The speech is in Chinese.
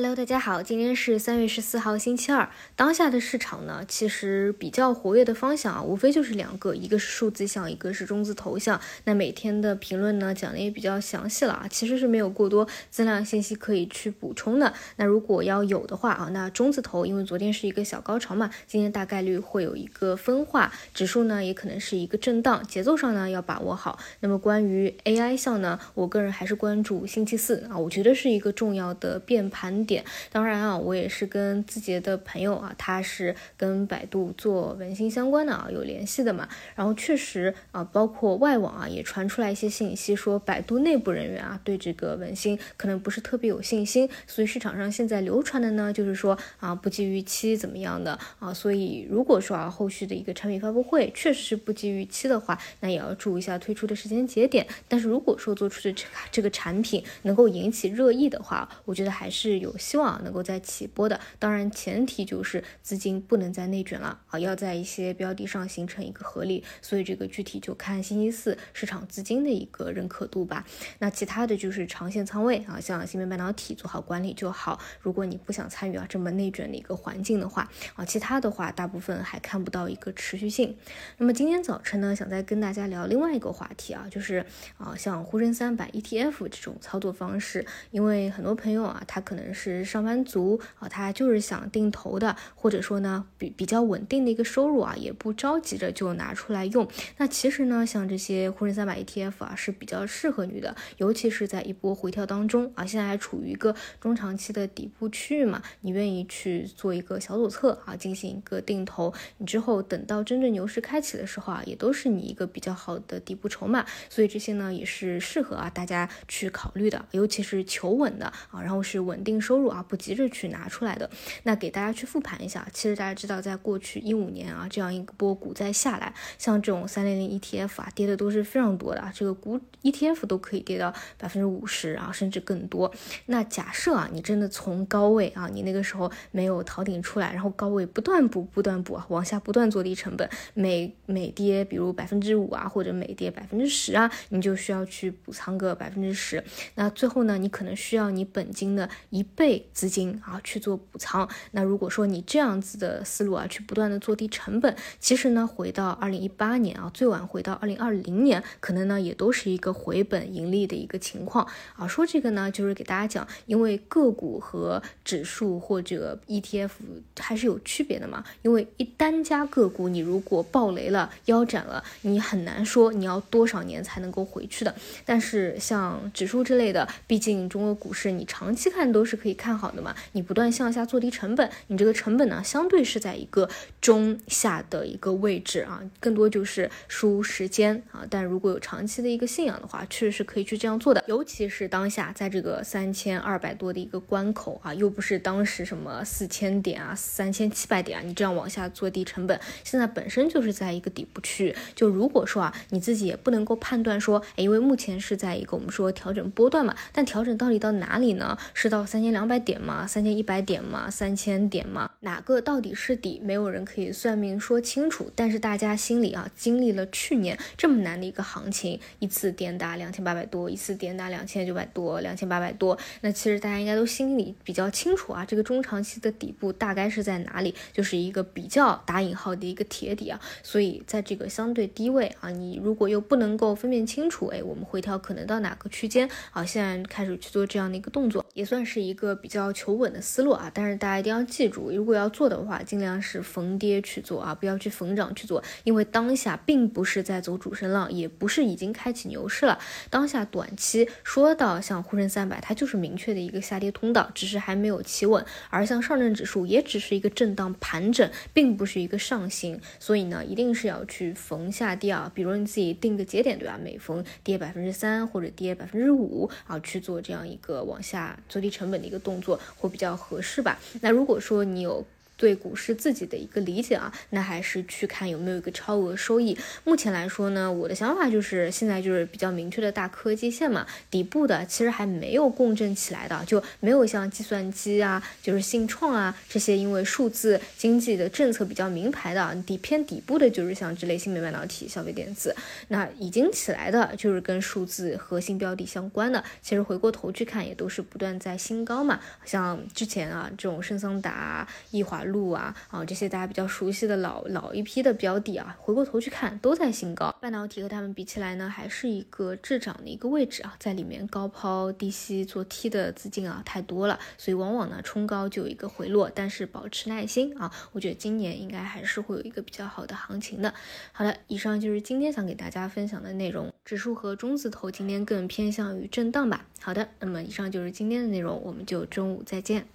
Hello，大家好，今天是三月十四号，星期二。当下的市场呢，其实比较活跃的方向啊，无非就是两个，一个是数字项，一个是中字头项。那每天的评论呢，讲的也比较详细了啊，其实是没有过多增量信息可以去补充的。那如果要有的话啊，那中字头，因为昨天是一个小高潮嘛，今天大概率会有一个分化，指数呢也可能是一个震荡，节奏上呢要把握好。那么关于 AI 项呢，我个人还是关注星期四啊，我觉得是一个重要的变盘。点，当然啊，我也是跟字节的朋友啊，他是跟百度做文心相关的啊，有联系的嘛。然后确实啊，包括外网啊，也传出来一些信息，说百度内部人员啊，对这个文心可能不是特别有信心。所以市场上现在流传的呢，就是说啊，不及预期怎么样的啊。所以如果说啊，后续的一个产品发布会确实是不及预期的话，那也要注意一下推出的时间节点。但是如果说做出的这这个产品能够引起热议的话，我觉得还是有。希望能够在起波的，当然前提就是资金不能再内卷了啊，要在一些标的上形成一个合力，所以这个具体就看星期四市场资金的一个认可度吧。那其他的就是长线仓位啊，像芯片半导体做好管理就好。如果你不想参与啊这么内卷的一个环境的话啊，其他的话大部分还看不到一个持续性。那么今天早晨呢，想再跟大家聊另外一个话题啊，就是啊像沪深三百 ETF 这种操作方式，因为很多朋友啊，他可能是。上班族啊，他就是想定投的，或者说呢比比较稳定的一个收入啊，也不着急着就拿出来用。那其实呢，像这些沪深三百 ETF 啊是比较适合你的，尤其是在一波回调当中啊，现在还处于一个中长期的底部区域嘛，你愿意去做一个小左侧啊，进行一个定投，你之后等到真正牛市开启的时候啊，也都是你一个比较好的底部筹码。所以这些呢也是适合啊大家去考虑的，尤其是求稳的啊，然后是稳定收入。啊，不急着去拿出来的。那给大家去复盘一下，其实大家知道，在过去一五年啊，这样一波股灾下来，像这种三零零 ETF 啊，跌的都是非常多的啊。这个股 ETF 都可以跌到百分之五十啊，甚至更多。那假设啊，你真的从高位啊，你那个时候没有逃顶出来，然后高位不断补、不断补啊，往下不断做低成本，每每跌比如百分之五啊，或者每跌百分之十啊，你就需要去补仓个百分之十。那最后呢，你可能需要你本金的一倍。资金啊去做补仓，那如果说你这样子的思路啊，去不断的做低成本，其实呢，回到二零一八年啊，最晚回到二零二零年，可能呢也都是一个回本盈利的一个情况啊。说这个呢，就是给大家讲，因为个股和指数或者 ETF 还是有区别的嘛。因为一单家个股，你如果暴雷了、腰斩了，你很难说你要多少年才能够回去的。但是像指数之类的，毕竟中国股市你长期看都是可以可以。看好的嘛，你不断向下做低成本，你这个成本呢，相对是在一个中下的一个位置啊，更多就是输时间啊。但如果有长期的一个信仰的话，确实是可以去这样做的。尤其是当下在这个三千二百多的一个关口啊，又不是当时什么四千点啊、三千七百点啊，你这样往下做低成本，现在本身就是在一个底部区域。就如果说啊，你自己也不能够判断说，哎，因为目前是在一个我们说调整波段嘛，但调整到底到哪里呢？是到三千两两百。点吗？三千一百点吗？三千点吗？哪个到底是底？没有人可以算命说清楚。但是大家心里啊，经历了去年这么难的一个行情，一次跌打两千八百多，一次跌打两千九百多，两千八百多。那其实大家应该都心里比较清楚啊，这个中长期的底部大概是在哪里？就是一个比较打引号的一个铁底啊。所以在这个相对低位啊，你如果又不能够分辨清楚，哎，我们回调可能到哪个区间？好，现在开始去做这样的一个动作，也算是一个比。较求稳的思路啊，但是大家一定要记住，如如果要做的话，尽量是逢跌去做啊，不要去逢涨去做，因为当下并不是在走主升浪，也不是已经开启牛市了。当下短期说到像沪深三百，它就是明确的一个下跌通道，只是还没有企稳；而像上证指数也只是一个震荡盘整，并不是一个上行。所以呢，一定是要去逢下跌啊，比如你自己定个节点，对吧？每逢跌百分之三或者跌百分之五啊，去做这样一个往下做低成本的一个动。作会比较合适吧。那如果说你有对股市自己的一个理解啊，那还是去看有没有一个超额收益。目前来说呢，我的想法就是现在就是比较明确的大科技线嘛，底部的其实还没有共振起来的，就没有像计算机啊，就是信创啊这些，因为数字经济的政策比较明牌的底偏底部的，就是像这类芯片半导体、消费电子。那已经起来的，就是跟数字核心标的相关的，其实回过头去看，也都是不断在新高嘛。像之前啊，这种圣桑达、易华路啊，啊这些大家比较熟悉的老老一批的标的啊，回过头去看都在新高。半导体和他们比起来呢，还是一个滞涨的一个位置啊，在里面高抛低吸做 T 的资金啊太多了，所以往往呢冲高就有一个回落，但是保持耐心啊，我觉得今年应该还是会有一个比较好的行情的。好的，以上就是今天想给大家分享的内容，指数和中字头今天更偏向于震荡吧。好的，那么以上就是今天的内容，我们就中午再见。